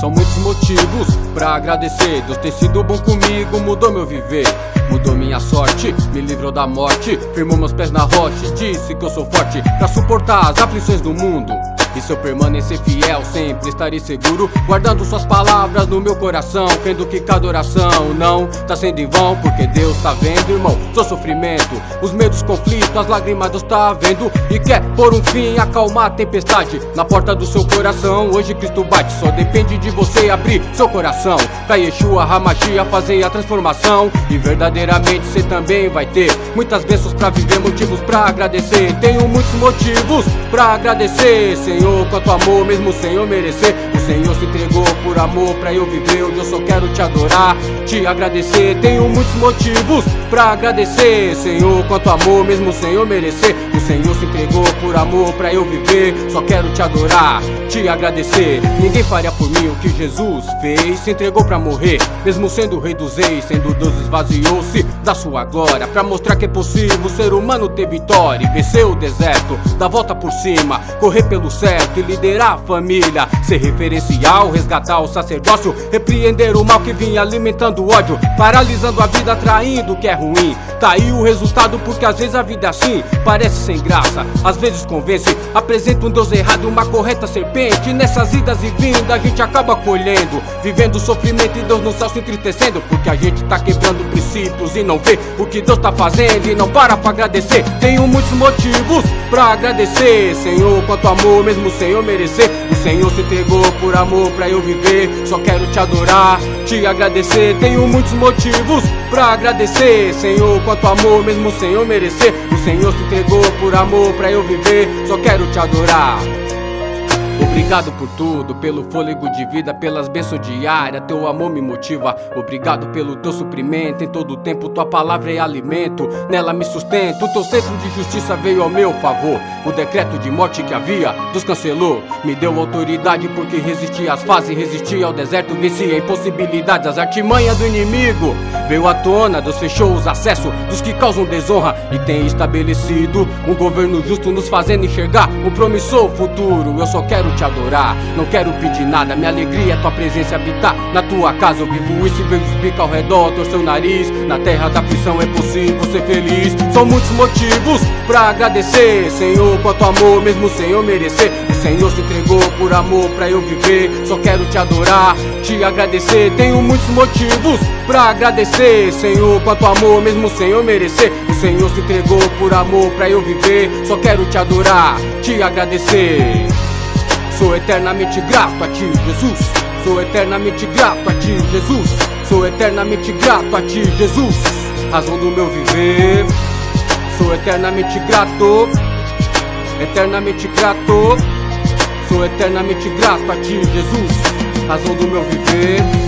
São muitos motivos pra agradecer. Deus tem sido bom comigo, mudou meu viver. Mudou minha sorte, me livrou da morte. Firmou meus pés na rocha, disse que eu sou forte pra suportar as aflições do mundo. E se eu permanecer fiel, sempre estarei seguro. Guardando suas palavras no meu coração. Crendo que cada oração não tá sendo em vão. Porque Deus tá vendo, irmão, seu sofrimento. Os medos, conflitos, as lágrimas Deus tá vendo. E quer por um fim acalmar a tempestade na porta do seu coração. Hoje Cristo bate, só depende de você abrir seu coração. Pra Yeshua Hamashia fazer a transformação. E verdadeiramente você também vai ter muitas bênçãos pra viver, motivos pra agradecer. Tenho muitos motivos pra agradecer, Senhor. Senhor, quanto amor, mesmo sem eu merecer. O Senhor se entregou por amor pra eu viver. Hoje eu só quero te adorar, te agradecer. Tenho muitos motivos pra agradecer, Senhor, quanto amor, mesmo sem eu merecer. O Senhor se entregou por amor pra eu viver. Só quero te adorar, te agradecer. Ninguém faria por mim o que Jesus fez. Se entregou pra morrer, mesmo sendo rei dos reis. Sendo Deus esvaziou-se da sua glória. Pra mostrar que é possível o ser humano ter vitória. E vencer o deserto, dar volta por cima, correr pelo céu certo e liderar a família. Ser referencial, resgatar o sacerdócio, repreender o mal que vinha alimentando o ódio, paralisando a vida, atraindo o que é ruim. Tá aí o resultado, porque às vezes a vida é assim, parece sem graça, às vezes convence. Apresenta um Deus errado, uma correta serpente. Nessas idas e vindas a gente acaba colhendo, vivendo sofrimento e Deus no céu se entristecendo, porque a gente tá quebrando princípios e não vê o que Deus tá fazendo e não para pra agradecer. Tenho muitos motivos pra agradecer, Senhor, quanto amor mesmo sem eu merecer. O Senhor se entregou por amor pra eu viver. Só quero te adorar, te agradecer. Tenho muitos motivos pra agradecer, Senhor, quanto amor, mesmo sem eu merecer. O Senhor se entregou por amor pra eu viver. Só quero te adorar. Obrigado por tudo, pelo fôlego de vida, pelas bênçãos diárias, teu amor me motiva. Obrigado pelo teu suprimento, em todo tempo tua palavra é alimento, nela me sustento. Teu centro de justiça veio ao meu favor. O decreto de morte que havia, Deus cancelou. Me deu autoridade porque resisti às fases, resisti ao deserto, venci a impossibilidades, as artimanhas do inimigo. Veio à tona, Deus fechou os acessos dos que causam desonra e tem estabelecido um governo justo, nos fazendo enxergar um promissor futuro. Eu só quero te adorar. Não quero pedir nada, minha alegria é tua presença habitar. Na tua casa eu vivo isso e vejo os bica ao redor, torcer o nariz. Na terra da aflição é possível ser feliz. São muitos motivos pra agradecer, Senhor, quanto amor, mesmo sem eu merecer. O Senhor se entregou por amor pra eu viver. Só quero te adorar, te agradecer. Tenho muitos motivos pra agradecer, Senhor, quanto amor, mesmo sem eu merecer. O Senhor se entregou por amor pra eu viver. Só quero te adorar, te agradecer. Sou eternamente grato a ti, Jesus. Sou eternamente grato a ti, Jesus. Sou eternamente grato a ti, Jesus. Razão do meu viver. Sou eternamente grato. Eternamente grato. Sou eternamente grato a ti, Jesus. Razão do meu viver.